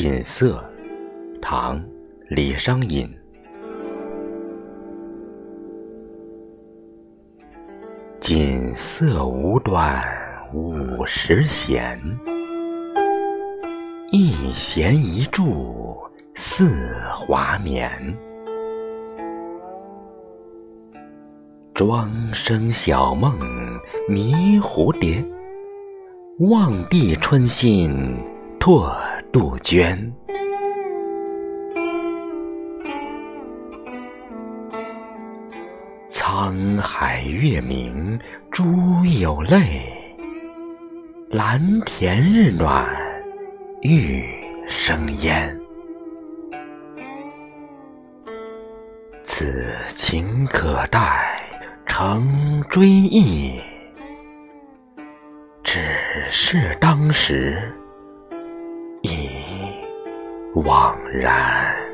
锦瑟，唐·李商隐。锦瑟无端五十弦，一弦一柱似华年。庄生晓梦迷蝴蝶，望帝春心拓杜鹃。沧海月明珠有泪，蓝田日暖玉生烟。此情可待成追忆，只是当时惘然。